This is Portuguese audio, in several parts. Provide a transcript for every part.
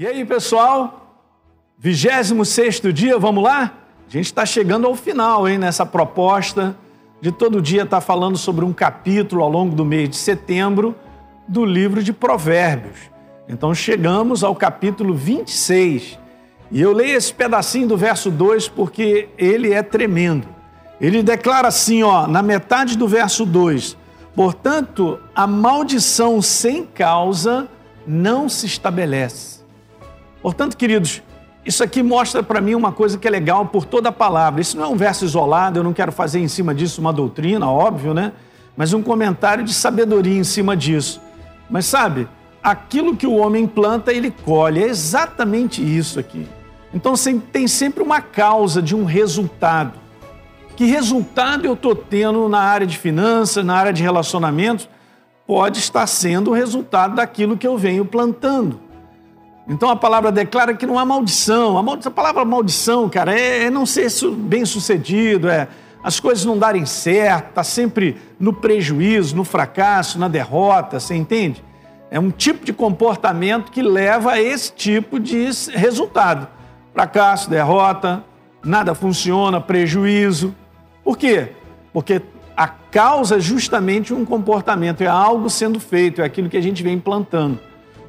E aí, pessoal? 26 dia, vamos lá? A gente está chegando ao final, hein, nessa proposta de todo dia estar tá falando sobre um capítulo ao longo do mês de setembro do livro de Provérbios. Então chegamos ao capítulo 26. E eu leio esse pedacinho do verso 2 porque ele é tremendo. Ele declara assim, ó, na metade do verso 2: Portanto, a maldição sem causa não se estabelece Portanto, queridos, isso aqui mostra para mim uma coisa que é legal por toda a palavra. Isso não é um verso isolado, eu não quero fazer em cima disso uma doutrina, óbvio, né? Mas um comentário de sabedoria em cima disso. Mas sabe, aquilo que o homem planta, ele colhe. É exatamente isso aqui. Então tem sempre uma causa de um resultado. Que resultado eu estou tendo na área de finanças, na área de relacionamentos? Pode estar sendo o resultado daquilo que eu venho plantando. Então a palavra declara que não há maldição. A, maldição, a palavra maldição, cara, é, é não ser bem sucedido, é as coisas não darem certo, tá sempre no prejuízo, no fracasso, na derrota, você entende? É um tipo de comportamento que leva a esse tipo de resultado. Fracasso, derrota, nada funciona, prejuízo. Por quê? Porque a causa é justamente um comportamento, é algo sendo feito, é aquilo que a gente vem implantando.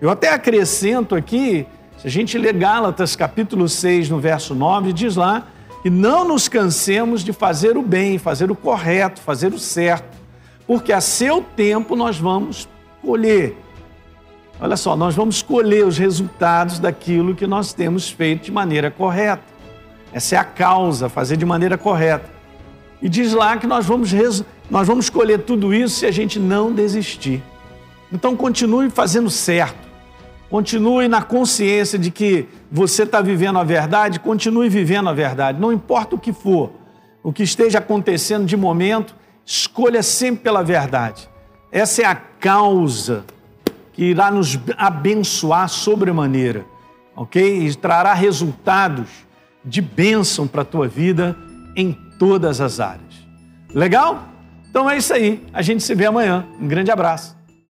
Eu até acrescento aqui, se a gente ler Gálatas capítulo 6, no verso 9, diz lá que não nos cansemos de fazer o bem, fazer o correto, fazer o certo, porque a seu tempo nós vamos colher. Olha só, nós vamos colher os resultados daquilo que nós temos feito de maneira correta. Essa é a causa, fazer de maneira correta. E diz lá que nós vamos, nós vamos colher tudo isso se a gente não desistir. Então continue fazendo certo. Continue na consciência de que você está vivendo a verdade, continue vivendo a verdade, não importa o que for, o que esteja acontecendo de momento, escolha sempre pela verdade. Essa é a causa que irá nos abençoar sobremaneira, ok? E trará resultados de bênção para a tua vida em todas as áreas. Legal? Então é isso aí. A gente se vê amanhã. Um grande abraço.